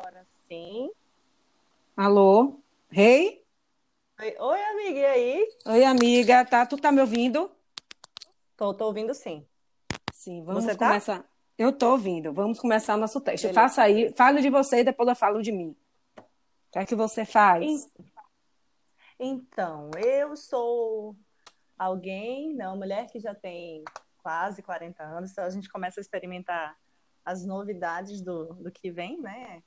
Agora sim. Alô? Rei? Oi, oi, amiga, e aí? Oi, amiga. Tá, tu tá me ouvindo? Tô, tô ouvindo sim. Sim, vamos Você tá? começar. Eu tô ouvindo. Vamos começar o nosso teste. Beleza. Faça aí, fale de você e depois eu falo de mim. O que é que você faz? En- Então, eu sou alguém, né, uma mulher que já tem quase 40 anos, então a gente começa a experimentar as novidades do, do que vem, né?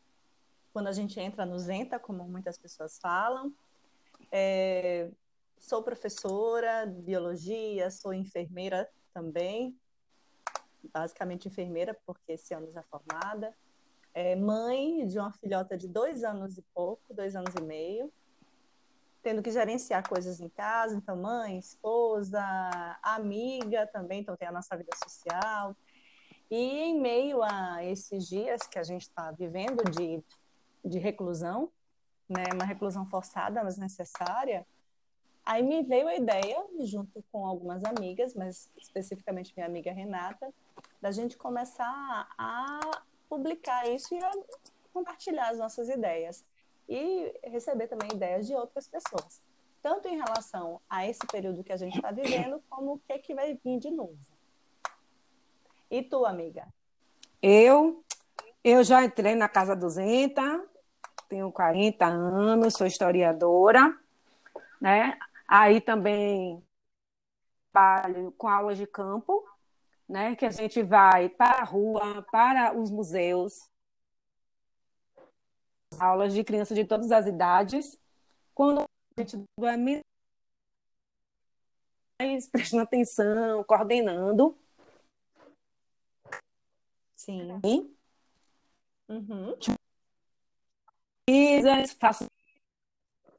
Quando a gente entra no Zenta, como muitas pessoas falam. É, sou professora de biologia, sou enfermeira também, basicamente enfermeira, porque esse ano já formada. É, mãe de uma filhota de dois anos e pouco, dois anos e meio, tendo que gerenciar coisas em casa, então mãe, esposa, amiga também, então tem a nossa vida social. E em meio a esses dias que a gente está vivendo de, de reclusão, né, uma reclusão forçada, mas necessária, aí me veio a ideia, junto com algumas amigas, mas especificamente minha amiga Renata, da gente começar a publicar isso e a compartilhar as nossas ideias. E receber também ideias de outras pessoas, tanto em relação a esse período que a gente está vivendo, como o que, que vai vir de novo. E tu, amiga? Eu, eu já entrei na Casa 200, tenho 40 anos, sou historiadora, né? Aí também trabalho com aulas de campo, né? Que a gente vai para a rua, para os museus, aulas de crianças de todas as idades. Quando a gente é mais prestando atenção, coordenando, Sim. Uhum. Pesquisas, faço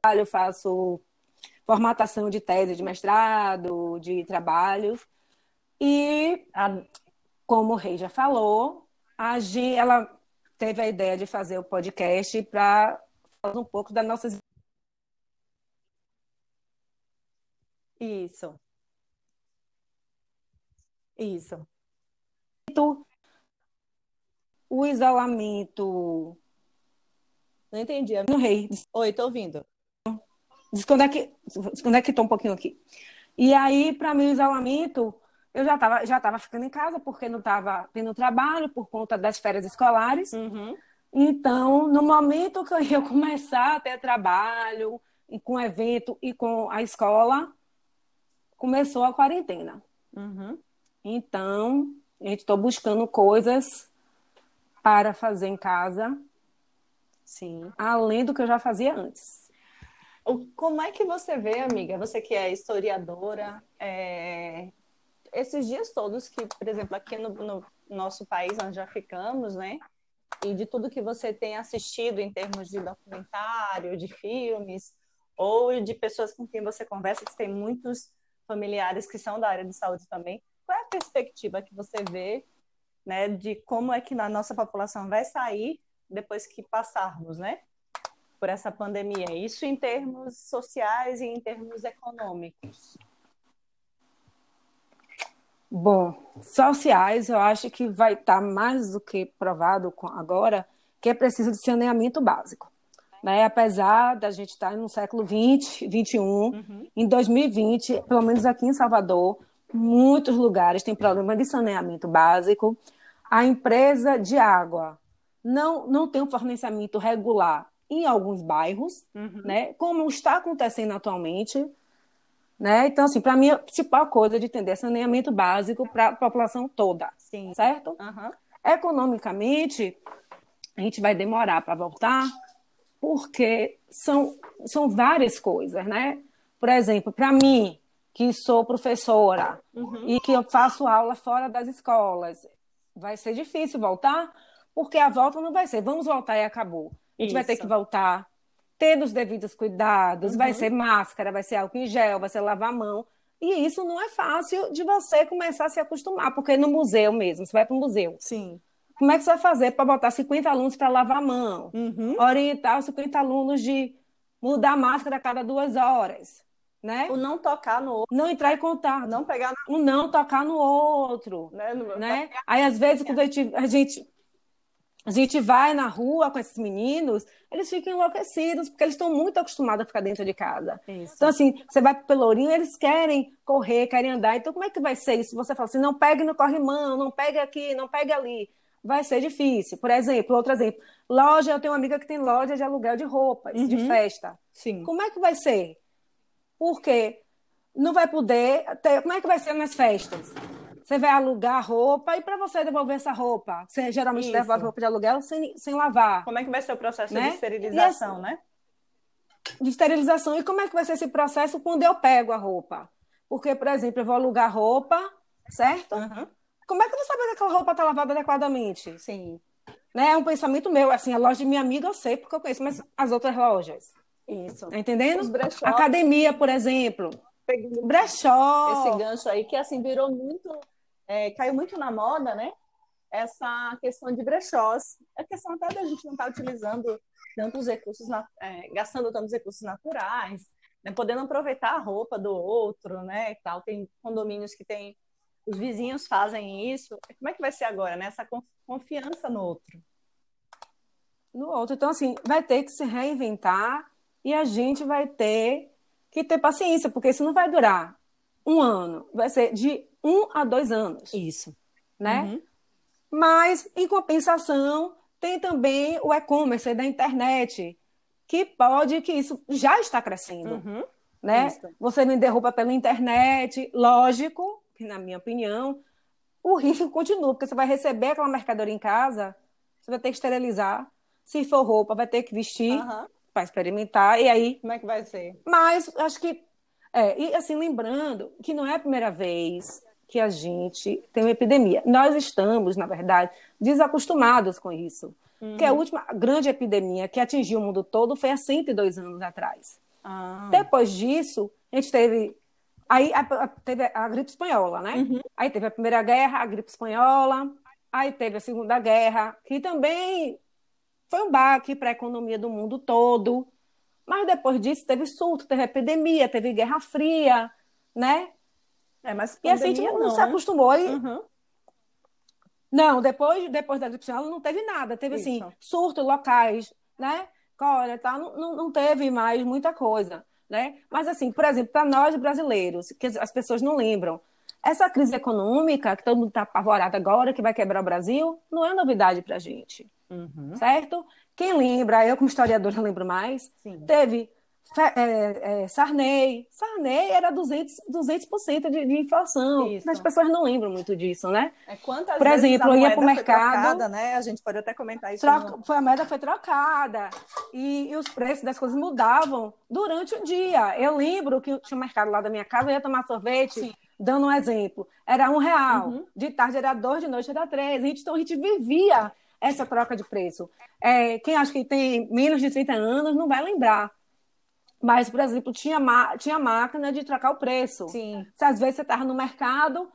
trabalho, faço formatação de tese de mestrado, de trabalhos. E, como o Rei já falou, a Gi, ela teve a ideia de fazer o podcast para falar um pouco das nossas Isso. Isso. o isolamento Não entendi. no Rei. Oi, tô ouvindo. Desconectou desconectou um pouquinho aqui. E aí, para mim, o isolamento, eu já estava já tava ficando em casa, porque não estava tendo trabalho por conta das férias escolares. Uhum. Então, no momento que eu ia começar a ter trabalho, e com o evento e com a escola, começou a quarentena. Uhum. Então, a gente estou buscando coisas para fazer em casa, Sim. além do que eu já fazia antes. O- Como é que você vê, amiga? Você que é historiadora, é, esses dias todos que, por exemplo, aqui no, no nosso país, onde já ficamos, né? E de tudo que você tem assistido em termos de documentário, de filmes, ou de pessoas com quem você conversa, que tem muitos familiares que são da área de saúde também. Qual é a perspectiva que você vê, né, de como é que a nossa população vai sair depois que passarmos, né? por essa pandemia. Isso em termos sociais e em termos econômicos. Bom, sociais, eu acho que vai estar mais do que provado agora que é preciso de saneamento básico. Né? Apesar da gente estar no século 20, 21, Uhum. em 2020, pelo menos aqui em Salvador, muitos lugares têm problema de saneamento básico. A empresa de água não, não tem um fornecimento regular em alguns bairros, Uhum. né? Como está acontecendo atualmente, né? Então, assim, para mim, a principal coisa é de entender saneamento básico para a população toda, Sim. certo? Aham. Economicamente, a gente vai demorar para voltar, porque são, são várias coisas, né? Por exemplo, para mim, que sou professora Uhum. e que eu faço aula fora das escolas, vai ser difícil voltar, porque a volta não vai ser, vamos voltar e acabou. A gente vai ter Isso. que voltar, tendo os devidos cuidados, vai Uhum. ser máscara, vai ser álcool em gel, vai ser lavar a mão. E isso não é fácil de você começar a se acostumar, porque no museu mesmo, você vai para o museu. Sim. Como é que você vai fazer para botar 50 alunos para lavar a mão? Uhum. Orientar os 50 alunos de mudar a máscara a cada duas horas, né? O não tocar no outro, Não entrar em contato, não pegar na, o não tocar no outro, né, né? Aí, às vezes, quando a gente, a gente a gente vai na rua com esses meninos, eles ficam enlouquecidos, porque eles estão muito acostumados a ficar dentro de casa. Isso. Então, assim, você vai pro Pelourinho, eles querem correr, querem andar. Então, como é que vai ser isso? Você fala assim, não pegue no corrimão, não pegue aqui, não pegue ali. Vai ser difícil. Por exemplo, outro exemplo, loja, eu tenho uma amiga que tem loja de aluguel de roupas, uhum. de festa. Sim. Como é que vai ser? Porque não vai poder ter... Como é que vai ser nas festas? Você vai alugar roupa e para você devolver essa roupa, você geralmente Isso. devolve roupa de aluguel sem, sem lavar. Como é que vai ser o processo né? de esterilização, né? De esterilização. E como é que vai ser esse processo quando eu pego a roupa? Porque, por exemplo, eu vou alugar roupa, certo? Uhum. Como é que eu vou saber que aquela roupa está lavada adequadamente? Sim. Né? É um pensamento meu. Assim, a loja de minha amiga eu sei porque eu conheço, mas as outras lojas. Isso. Tá entendendo? Academia, por exemplo. Brechó. Esse gancho aí que assim virou muito é, caiu muito na moda, né? Essa questão de brechós. A questão até da gente não estar tá utilizando tantos recursos, é, gastando tantos recursos naturais, né? podendo aproveitar a roupa do outro, né? E tal. Tem condomínios que tem os vizinhos fazem isso. Como é que vai ser agora, né? Essa confiança no outro. No outro. Então, assim, vai ter que se reinventar e a gente vai ter que ter paciência, porque isso não vai durar um ano, vai ser de um a dois anos. Isso. Né? Uhum. Mas, em compensação, tem também o e-commerce da internet, que pode, que isso já está crescendo. Uhum. Né? Isso. Você vender roupa pela internet, lógico, que na minha opinião, o risco continua, porque você vai receber aquela mercadoria em casa, você vai ter que esterilizar. Se for roupa, vai ter que vestir uhum. para experimentar. E aí. Como é que vai ser? Mas acho que. É, e assim, lembrando que não é a primeira vez que a gente tem uma epidemia. Nós estamos, na verdade, desacostumados com isso. Uhum. Que a última grande epidemia que atingiu o mundo todo foi há 102 anos atrás. Ah. Depois disso, a gente teve. Aí a, a, teve a gripe espanhola, né? Uhum. Aí teve a Primeira Guerra, a gripe espanhola. Aí teve a Segunda Guerra, que também foi um baque para a economia do mundo todo. Mas depois disso teve surto, teve epidemia, teve Guerra Fria, né? É, mas e assim, a gente não, não se acostumou. E... Uhum. Não, depois, depois da gripe não teve nada. Teve, assim, Isso. assim, surto locais, né? Cólera tal, não, não, não teve mais muita coisa, né? Mas, assim, por exemplo, para nós brasileiros, que as pessoas não lembram, essa crise econômica, que todo mundo está apavorado agora, que vai quebrar o Brasil, não é novidade para a gente, uhum. certo? Quem lembra, eu como historiadora lembro mais, Sim. teve é, é, Sarney. Sarney era 200%, 200 de, de inflação. Isso. As pessoas não lembram muito disso, né? É, quantas Por exemplo, eu ia para o mercado. Trocada, né? A gente pode até comentar isso. Troca, foi, a moeda foi trocada. E, e, os preços das coisas mudavam durante o dia. Eu lembro que tinha um mercado lá da minha casa, eu ia tomar sorvete. Sim. Dando um exemplo, era um real, uhum. de tarde era dois, de noite era três. A gente, então a gente vivia essa troca de preço. É, quem acha que tem menos de 30 anos não vai lembrar. Mas, por exemplo, tinha, tinha máquina de trocar o preço. Sim. Se às vezes você estava no mercado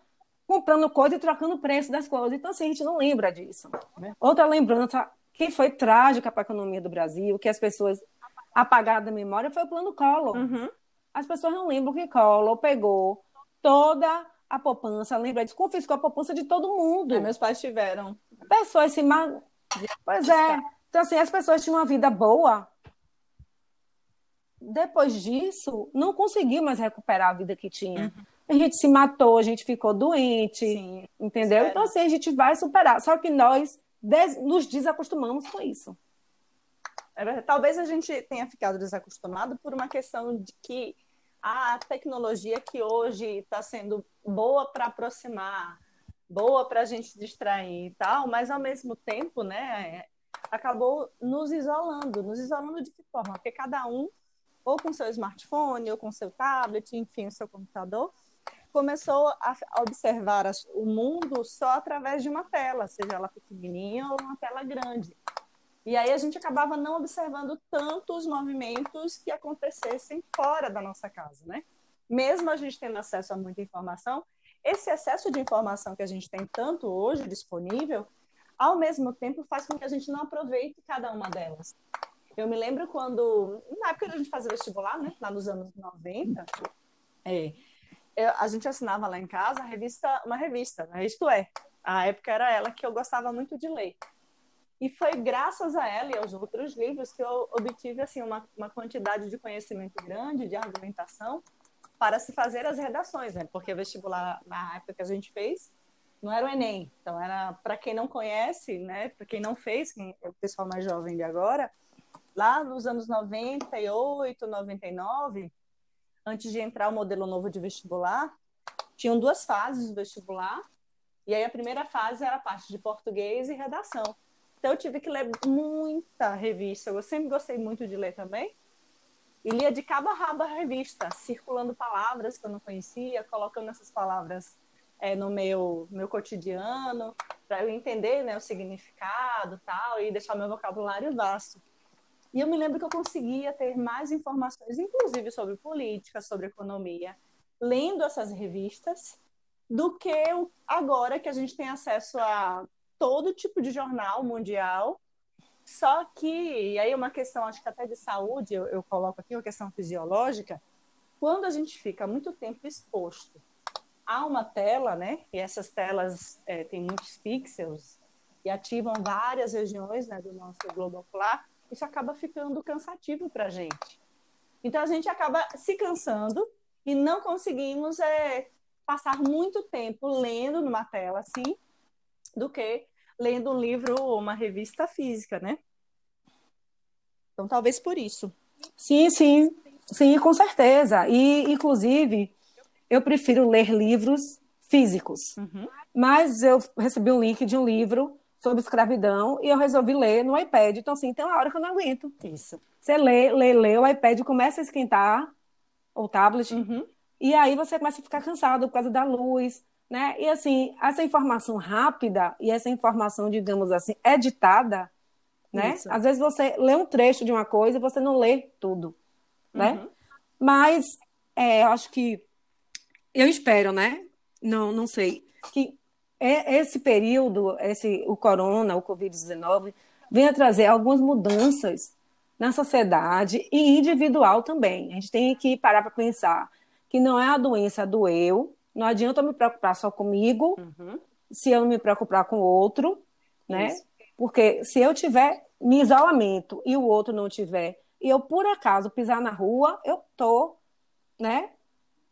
comprando coisa e trocando o preço das coisas. Então, assim, a gente não lembra disso. É. Outra lembrança que foi trágica para a economia do Brasil, que as pessoas apagaram da memória, foi o plano Collor. Uhum. As pessoas não lembram que Collor pegou toda a poupança, lembra disso? Confiscou a poupança de todo mundo. É, meus pais tiveram. Pessoas se... Pois é. Então, assim, as pessoas tinham uma vida boa, depois disso, não conseguiu mais recuperar a vida que tinha. Uhum. A gente se matou, a gente ficou doente, Sim, entendeu? Sério? Então, assim, a gente vai superar. Só que nós des nos desacostumamos com isso. É Talvez a gente tenha ficado desacostumado por uma questão de que a tecnologia que hoje está sendo boa para aproximar, boa para a gente distrair e tal, mas ao mesmo tempo, né, acabou nos isolando. Nos isolando de que forma? Porque cada um ou com seu smartphone, ou com seu tablet, enfim, o seu computador, começou a observar o mundo só através de uma tela, seja ela pequenininha ou uma tela grande. E aí a gente acabava não observando tanto os movimentos que acontecessem fora da nossa casa, né? Mesmo a gente tendo acesso a muita informação, esse excesso de informação que a gente tem tanto hoje disponível, ao mesmo tempo faz com que a gente não aproveite cada uma delas. Eu me lembro quando, na época a gente fazia vestibular, né, lá nos anos 90, é, eu, a gente assinava lá em casa revista, uma revista, né, Isto É. A época era ela que eu gostava muito de ler. E foi graças a ela e aos outros livros que eu obtive assim uma, uma quantidade de conhecimento grande, de argumentação, para se fazer as redações, né? Porque vestibular, na época que a gente fez, não era o Enem. Então, era para quem não conhece, né? Para quem não fez, quem é o pessoal mais jovem de agora, lá nos anos 98, 99, antes de entrar o modelo novo de vestibular, tinham duas fases do vestibular. E aí a primeira fase era a parte de português e redação. Então eu tive que ler muita revista. Eu sempre gostei muito de ler também. E lia de cabo a rabo a revista, circulando palavras que eu não conhecia, colocando essas palavras é, no meu, meu cotidiano, para eu entender né, o significado tal, e deixar meu vocabulário vasto. E eu me lembro que eu conseguia ter mais informações, inclusive sobre política, sobre economia, lendo essas revistas, do que agora que a gente tem acesso a todo tipo de jornal mundial. Só que, e aí uma questão, acho que até de saúde, eu, eu coloco aqui, uma questão fisiológica, quando a gente fica muito tempo exposto a uma tela, né, e essas telas é, têm muitos pixels e ativam várias regiões né, do nosso globo ocular, isso acaba ficando cansativo para a gente. Então a gente acaba se cansando e não conseguimos é, passar muito tempo lendo numa tela assim, do que lendo um livro ou uma revista física, né? Então, talvez por isso. Sim, sim, sim, com certeza. E, inclusive, eu prefiro ler livros físicos. Uhum. Mas eu recebi um link de um livro sobre escravidão e eu resolvi ler no iPad. Então, assim, tem uma hora que eu não aguento. Isso. Você lê, lê, lê, o iPad começa a esquentar, ou tablet, uhum. e aí você começa a ficar cansado por causa da luz, né? E assim, essa informação rápida e essa informação, digamos assim, editada, né? Isso. Às vezes você lê um trecho de uma coisa e você não lê tudo, né? Uhum. Mas é, eu acho que eu espero, né? Não, não sei que esse período, esse o corona, o covid-19, venha trazer algumas mudanças na sociedade e individual também. A gente tem que parar para pensar que não é a doença do eu, não adianta eu me preocupar só comigo, uhum. se eu não me preocupar com o outro, né? Isso. Porque se eu tiver me isolamento e o outro não tiver, e eu por acaso pisar na rua, eu tô, né?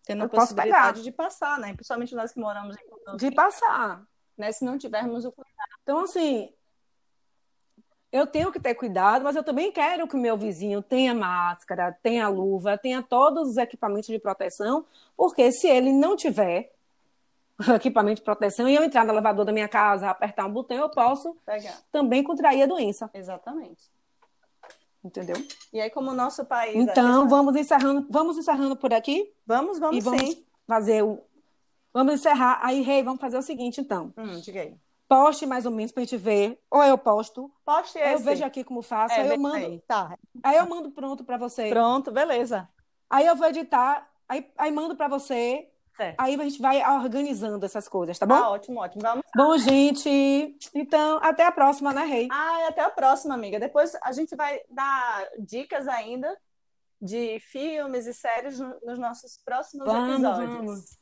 Tendo a possibilidade de passar, né? Principalmente nós que moramos em De passar. Né? Se não tivermos o cuidado. Então, assim, eu tenho que ter cuidado, mas eu também quero que o meu vizinho tenha máscara, tenha luva, tenha todos os equipamentos de proteção, porque se ele não tiver equipamento de proteção e eu entrar no elevador da minha casa, apertar um botão, eu posso Pegar. também contrair a doença. Exatamente. Entendeu? E aí, como o nosso país. Então, vamos encerrando, vamos encerrando por aqui? Vamos, vamos, e vamos sim. fazer o. Vamos encerrar. Aí, Rei, vamos fazer o seguinte, então. Hum, diga aí poste mais ou menos para a gente ver. Ou eu posto. Poste esse. Eu vejo aqui como faço. É, aí eu mando. Aí. Tá. aí eu mando pronto para você. Pronto, beleza. Aí eu vou editar. Aí, aí mando para você. Certo. Aí a gente vai organizando essas coisas, tá bom? Ah, ótimo, ótimo. Vamos. Bom, gente. Então, até a próxima, né, Rei? Ah, até a próxima, amiga. Depois a gente vai dar dicas ainda de filmes e séries nos nossos próximos vamos, episódios. Vamos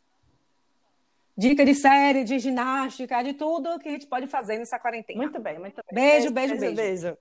dica de série, de ginástica, de tudo que a gente pode fazer nessa quarentena. Muito bem, muito bem. Beijo, beijo, beijo. beijo. beijo.